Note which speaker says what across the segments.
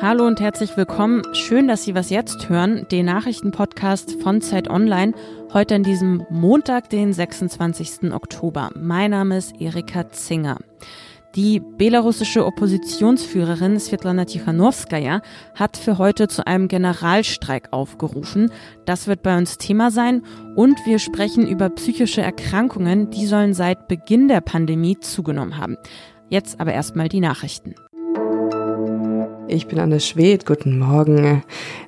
Speaker 1: Hallo und herzlich willkommen. Schön, dass Sie was jetzt hören, den Nachrichtenpodcast von Zeit Online, heute an diesem Montag, den 26. Oktober. Mein Name ist Erika Zinger. Die belarussische Oppositionsführerin Svetlana Tichanowskaja hat für heute zu einem Generalstreik aufgerufen. Das wird bei uns Thema sein. Und wir sprechen über psychische Erkrankungen, die sollen seit Beginn der Pandemie zugenommen haben. Jetzt aber erstmal die Nachrichten.
Speaker 2: Ich bin Anne Schwedt, guten Morgen.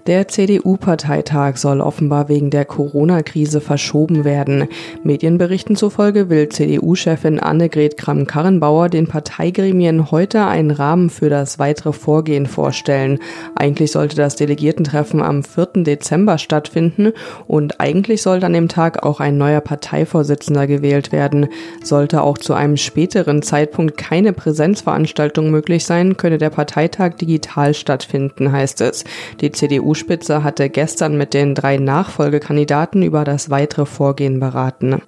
Speaker 2: Der CDU-Parteitag soll offenbar wegen der Corona-Krise verschoben werden. Medienberichten zufolge will CDU-Chefin Annegret Kramp-Karrenbauer den Parteigremien heute einen Rahmen für das weitere Vorgehen vorstellen. Eigentlich sollte das Delegiertentreffen am 4. Dezember stattfinden und eigentlich sollte an dem Tag auch ein neuer Parteivorsitzender gewählt werden. Sollte auch zu einem späteren Zeitpunkt keine Präsenzveranstaltung möglich sein, könne der Parteitag digital digital stattfinden, heißt es. Die CDU-Spitze hatte gestern mit den drei Nachfolgekandidaten über das weitere Vorgehen beraten.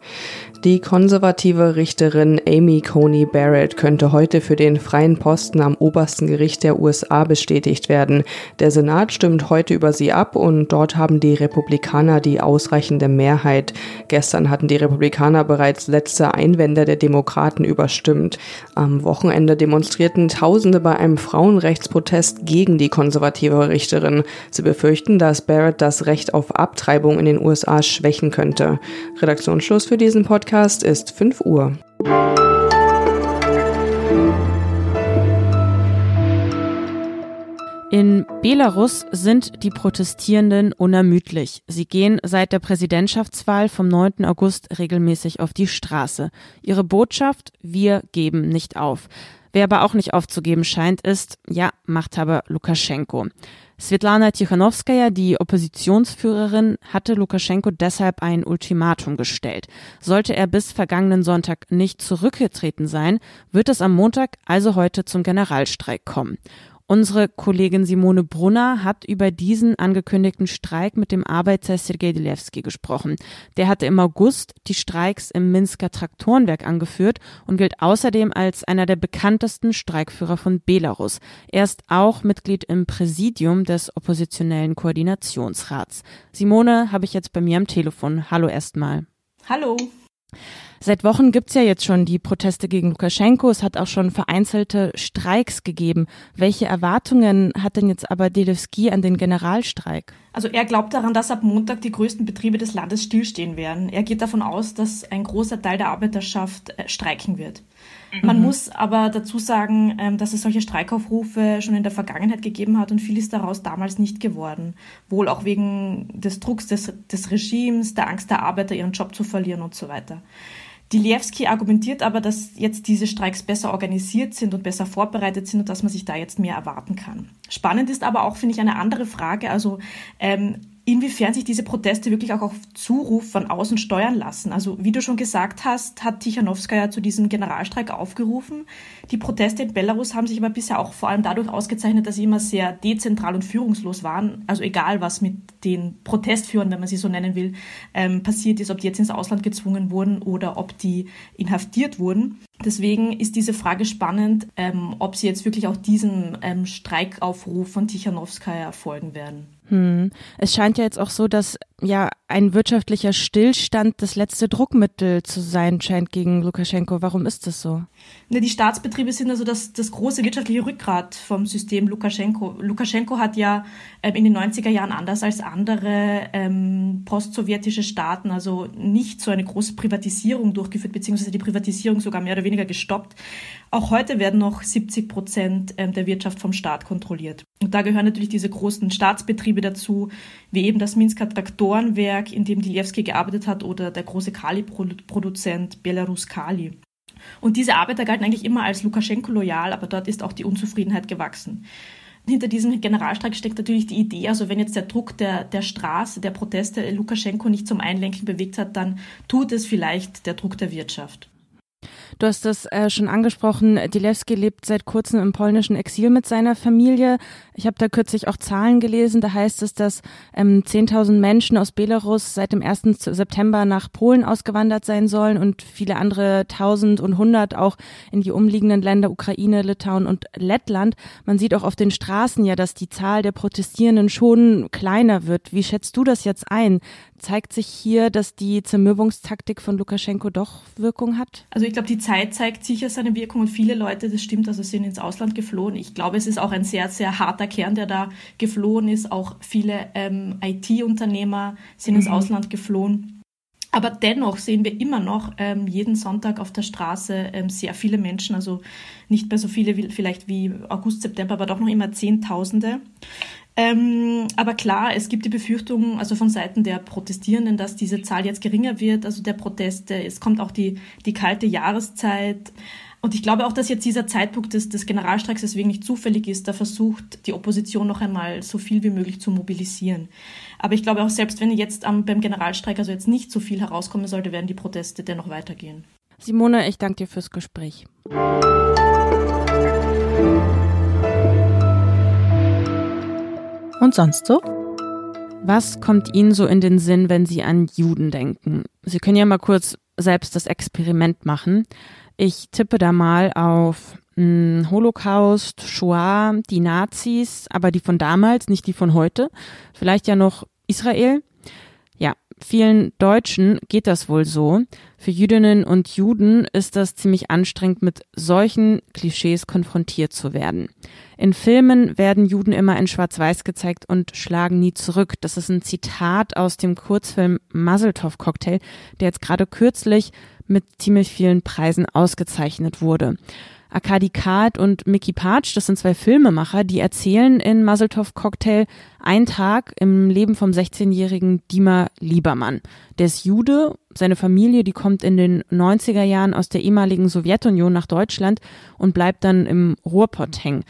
Speaker 2: Die konservative Richterin Amy Coney Barrett könnte heute für den freien Posten am obersten Gericht der USA bestätigt werden. Der Senat stimmt heute über sie ab und dort haben die Republikaner die ausreichende Mehrheit. Gestern hatten die Republikaner bereits letzte Einwände der Demokraten überstimmt. Am Wochenende demonstrierten Tausende bei einem Frauenrechtsprotest gegen die konservative Richterin. Sie befürchten, dass Barrett das Recht auf Abtreibung in den USA schwächen könnte. Redaktionsschluss für diesen Podcast Podcast ist 5 Uhr.
Speaker 1: In Belarus sind die Protestierenden unermüdlich. Sie gehen seit der Präsidentschaftswahl vom 9. August regelmäßig auf die Straße. Ihre Botschaft, wir geben nicht auf. Wer aber auch nicht aufzugeben scheint, ist, ja, Machthaber Lukaschenko. Svetlana Tichanowskaja, die Oppositionsführerin, hatte Lukaschenko deshalb ein Ultimatum gestellt. Sollte er bis vergangenen Sonntag nicht zurückgetreten sein, wird es am Montag, also heute, zum Generalstreik kommen. Unsere Kollegin Simone Brunner hat über diesen angekündigten Streik mit dem Arbeiter Sergei Delevsky gesprochen. Der hatte im August die Streiks im Minsker Traktorenwerk angeführt und gilt außerdem als einer der bekanntesten Streikführer von Belarus. Er ist auch Mitglied im Präsidium des oppositionellen Koordinationsrats. Simone habe ich jetzt bei mir am Telefon. Hallo erstmal.
Speaker 3: Hallo.
Speaker 1: Seit Wochen gibt's ja jetzt schon die Proteste gegen Lukaschenko. Es hat auch schon vereinzelte Streiks gegeben. Welche Erwartungen hat denn jetzt aber Delevski an den Generalstreik?
Speaker 3: Also er glaubt daran, dass ab Montag die größten Betriebe des Landes stillstehen werden. Er geht davon aus, dass ein großer Teil der Arbeiterschaft äh, streiken wird. Man mhm. muss aber dazu sagen, ähm, dass es solche Streikaufrufe schon in der Vergangenheit gegeben hat und viel ist daraus damals nicht geworden. Wohl auch wegen des Drucks des, des Regimes, der Angst der Arbeiter, ihren Job zu verlieren und so weiter. Diliewski argumentiert aber, dass jetzt diese Streiks besser organisiert sind und besser vorbereitet sind und dass man sich da jetzt mehr erwarten kann. Spannend ist aber auch, finde ich, eine andere Frage. Also ähm, inwiefern sich diese Proteste wirklich auch auf Zuruf von außen steuern lassen. Also wie du schon gesagt hast, hat Tichanowskaja zu diesem Generalstreik aufgerufen. Die Proteste in Belarus haben sich aber bisher auch vor allem dadurch ausgezeichnet, dass sie immer sehr dezentral und führungslos waren. Also egal, was mit den Protestführern, wenn man sie so nennen will, ähm, passiert ist, ob die jetzt ins Ausland gezwungen wurden oder ob die inhaftiert wurden. Deswegen ist diese Frage spannend, ähm, ob sie jetzt wirklich auch diesem ähm, Streikaufruf von Tichanowskaja folgen werden.
Speaker 1: Hm. Es scheint ja jetzt auch so, dass ja ein wirtschaftlicher Stillstand das letzte Druckmittel zu sein scheint gegen Lukaschenko. Warum ist das so?
Speaker 3: Ne, die Staatsbetriebe sind also das, das große wirtschaftliche Rückgrat vom System Lukaschenko. Lukaschenko hat ja ähm, in den 90er Jahren anders als andere ähm, postsowjetische Staaten also nicht so eine große Privatisierung durchgeführt, beziehungsweise die Privatisierung sogar mehr oder weniger gestoppt. Auch heute werden noch 70 Prozent ähm, der Wirtschaft vom Staat kontrolliert. Und da gehören natürlich diese großen Staatsbetriebe dazu, wie eben das Minsker Traktorenwerk, in dem Dilewski gearbeitet hat, oder der große Kali-Produzent Belarus Kali. Und diese Arbeiter galten eigentlich immer als Lukaschenko loyal, aber dort ist auch die Unzufriedenheit gewachsen. Hinter diesem Generalstreik steckt natürlich die Idee, also wenn jetzt der Druck der, der Straße, der Proteste Lukaschenko nicht zum Einlenken bewegt hat, dann tut es vielleicht der Druck der Wirtschaft.
Speaker 1: Du hast das äh, schon angesprochen. Dilewski lebt seit kurzem im polnischen Exil mit seiner Familie. Ich habe da kürzlich auch Zahlen gelesen. Da heißt es, dass ähm, 10.000 Menschen aus Belarus seit dem 1. September nach Polen ausgewandert sein sollen und viele andere 1.000 und 100 auch in die umliegenden Länder Ukraine, Litauen und Lettland. Man sieht auch auf den Straßen ja, dass die Zahl der Protestierenden schon kleiner wird. Wie schätzt du das jetzt ein? Zeigt sich hier, dass die Zermürbungstaktik von Lukaschenko doch Wirkung hat?
Speaker 3: Also ich glaube, die Zeit zeigt sicher seine Wirkung und viele Leute, das stimmt, also sind ins Ausland geflohen. Ich glaube, es ist auch ein sehr, sehr harter Kern, der da geflohen ist. Auch viele ähm, IT-Unternehmer sind mhm. ins Ausland geflohen. Aber dennoch sehen wir immer noch ähm, jeden Sonntag auf der Straße ähm, sehr viele Menschen, also nicht mehr so viele wie, vielleicht wie August, September, aber doch noch immer Zehntausende. Ähm, aber klar, es gibt die Befürchtung, also von Seiten der Protestierenden, dass diese Zahl jetzt geringer wird, also der Proteste. Es kommt auch die, die kalte Jahreszeit. Und ich glaube auch, dass jetzt dieser Zeitpunkt des, des Generalstreiks deswegen nicht zufällig ist. Da versucht die Opposition noch einmal so viel wie möglich zu mobilisieren. Aber ich glaube auch, selbst wenn jetzt am, beim Generalstreik also jetzt nicht so viel herauskommen sollte, werden die Proteste dennoch weitergehen.
Speaker 1: Simone, ich danke dir fürs Gespräch. Und sonst so? Was kommt Ihnen so in den Sinn, wenn Sie an Juden denken? Sie können ja mal kurz selbst das Experiment machen. Ich tippe da mal auf mh, hm, Holocaust, Shoah, die Nazis, aber die von damals, nicht die von heute. Vielleicht ja noch Israel. Vielen Deutschen geht das wohl so. Für Jüdinnen und Juden ist das ziemlich anstrengend, mit solchen Klischees konfrontiert zu werden. In Filmen werden Juden immer in Schwarz-Weiß gezeigt und schlagen nie zurück. Das ist ein Zitat aus dem Kurzfilm Muzzletov Cocktail, der jetzt gerade kürzlich mit ziemlich vielen Preisen ausgezeichnet wurde. Akadi Kart und Mickey Patsch, das sind zwei Filmemacher, die erzählen in Muzzletov Cocktail einen Tag im Leben vom 16-jährigen Dima Liebermann. Der ist Jude, seine Familie, die kommt in den 90er Jahren aus der ehemaligen Sowjetunion nach Deutschland und bleibt dann im Ruhrpott hängen.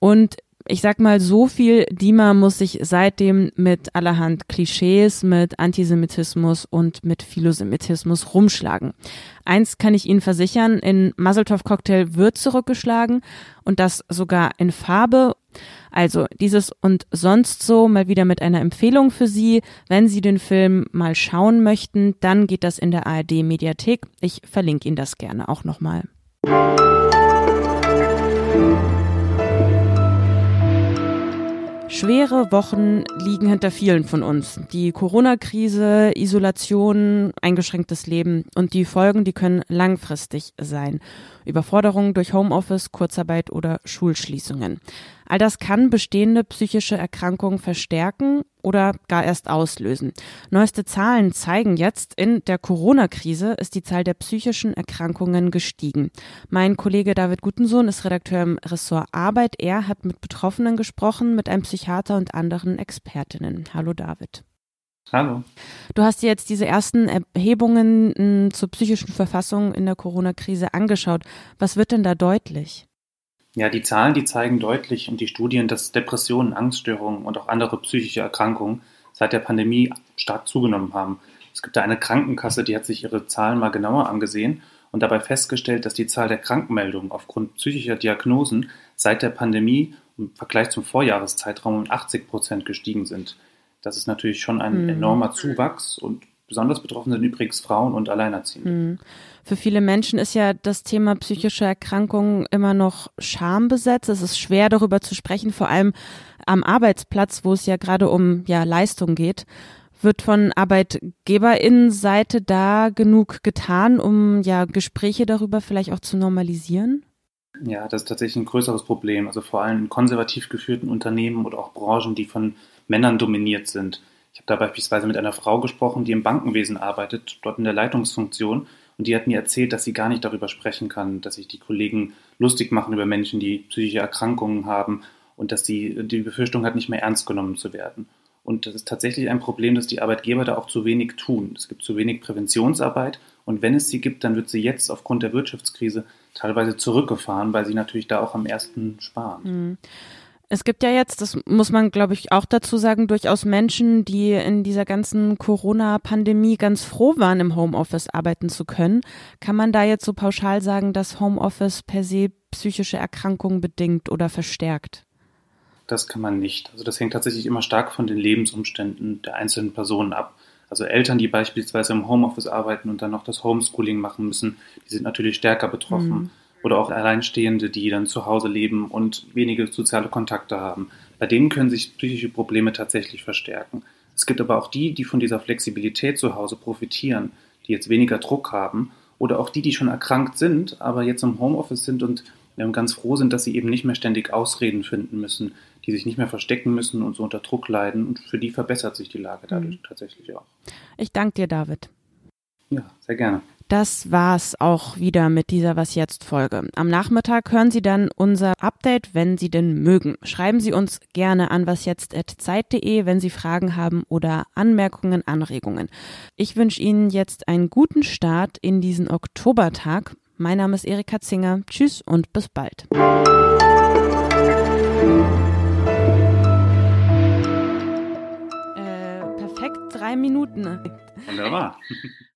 Speaker 1: Und ich sag mal, so viel Dima muss sich seitdem mit allerhand Klischees, mit Antisemitismus und mit Philosemitismus rumschlagen. Eins kann ich Ihnen versichern, in Muzzletov Cocktail wird zurückgeschlagen und das sogar in Farbe. Also dieses und sonst so mal wieder mit einer Empfehlung für Sie. Wenn Sie den Film mal schauen möchten, dann geht das in der ARD Mediathek. Ich verlinke Ihnen das gerne auch nochmal. Schwere Wochen liegen hinter vielen von uns. Die Corona-Krise, Isolation, eingeschränktes Leben und die Folgen, die können langfristig sein. Überforderung durch Homeoffice, Kurzarbeit oder Schulschließungen. All das kann bestehende psychische Erkrankungen verstärken oder gar erst auslösen. Neueste Zahlen zeigen jetzt, in der Corona-Krise ist die Zahl der psychischen Erkrankungen gestiegen. Mein Kollege David Gutensohn ist Redakteur im Ressort Arbeit. Er hat mit Betroffenen gesprochen, mit einem Psychiater und anderen Expertinnen. Hallo David.
Speaker 4: Hallo.
Speaker 1: Du hast dir jetzt diese ersten Erhebungen hm, zur psychischen Verfassung in der Corona-Krise angeschaut. Was wird denn da deutlich?
Speaker 4: Ja, die Zahlen, die zeigen deutlich und die Studien, dass Depressionen, Angststörungen und auch andere psychische Erkrankungen seit der Pandemie stark zugenommen haben. Es gibt da eine Krankenkasse, die hat sich ihre Zahlen mal genauer angesehen und dabei festgestellt, dass die Zahl der Krankmeldungen aufgrund psychischer Diagnosen seit der Pandemie im Vergleich zum Vorjahreszeitraum um 80 Prozent gestiegen sind. Das ist natürlich schon ein mhm. enormer Zuwachs und besonders betroffen sind übrigens Frauen und Alleinerziehende. Mhm.
Speaker 1: Für viele Menschen ist ja das Thema psychische Erkrankungen immer noch schambesetzt. Es ist schwer darüber zu sprechen, vor allem am Arbeitsplatz, wo es ja gerade um ja, Leistung geht. Wird von Arbeitgeberinnenseite da genug getan, um ja Gespräche darüber vielleicht auch zu normalisieren?
Speaker 4: Ja, das ist tatsächlich ein größeres Problem. Also vor allem in konservativ geführten Unternehmen oder auch Branchen, die von Männern dominiert sind. Habe da beispielsweise mit einer Frau gesprochen, die im Bankenwesen arbeitet, dort in der Leitungsfunktion. Und die hat mir erzählt, dass sie gar nicht darüber sprechen kann, dass sich die Kollegen lustig machen über Menschen, die psychische Erkrankungen haben und dass sie die Befürchtung hat, nicht mehr ernst genommen zu werden. Und das ist tatsächlich ein Problem, dass die Arbeitgeber da auch zu wenig tun. Es gibt zu wenig Präventionsarbeit und wenn es sie gibt, dann wird sie jetzt aufgrund der Wirtschaftskrise teilweise zurückgefahren, weil sie natürlich da auch am ersten sparen. Mhm.
Speaker 1: Es gibt ja jetzt, das muss man, glaube ich, auch dazu sagen, durchaus Menschen, die in dieser ganzen Corona-Pandemie ganz froh waren, im Homeoffice arbeiten zu können. Kann man da jetzt so pauschal sagen, dass Homeoffice per se psychische Erkrankungen bedingt oder verstärkt?
Speaker 4: Das kann man nicht. Also das hängt tatsächlich immer stark von den Lebensumständen der einzelnen Personen ab. Also Eltern, die beispielsweise im Homeoffice arbeiten und dann noch das Homeschooling machen müssen, die sind natürlich stärker betroffen. Mhm oder auch Alleinstehende, die dann zu Hause leben und wenige soziale Kontakte haben. Bei denen können sich psychische Probleme tatsächlich verstärken. Es gibt aber auch die, die von dieser Flexibilität zu Hause profitieren, die jetzt weniger Druck haben oder auch die, die schon erkrankt sind, aber jetzt im Homeoffice sind und ganz froh sind, dass sie eben nicht mehr ständig Ausreden finden müssen, die sich nicht mehr verstecken müssen und so unter Druck leiden. Und für die verbessert sich die Lage dadurch mhm. tatsächlich auch.
Speaker 1: Ich danke dir, David.
Speaker 4: Ja, sehr gerne.
Speaker 1: Das war's auch wieder mit dieser Was jetzt Folge. Am Nachmittag hören Sie dann unser Update, wenn Sie denn mögen. Schreiben Sie uns gerne an wasjetzt@zeit.de, wenn Sie Fragen haben oder Anmerkungen, Anregungen. Ich wünsche Ihnen jetzt einen guten Start in diesen Oktobertag. Mein Name ist Erika Zinger. Tschüss und bis bald. Äh, perfekt drei Minuten.
Speaker 4: Wunderbar.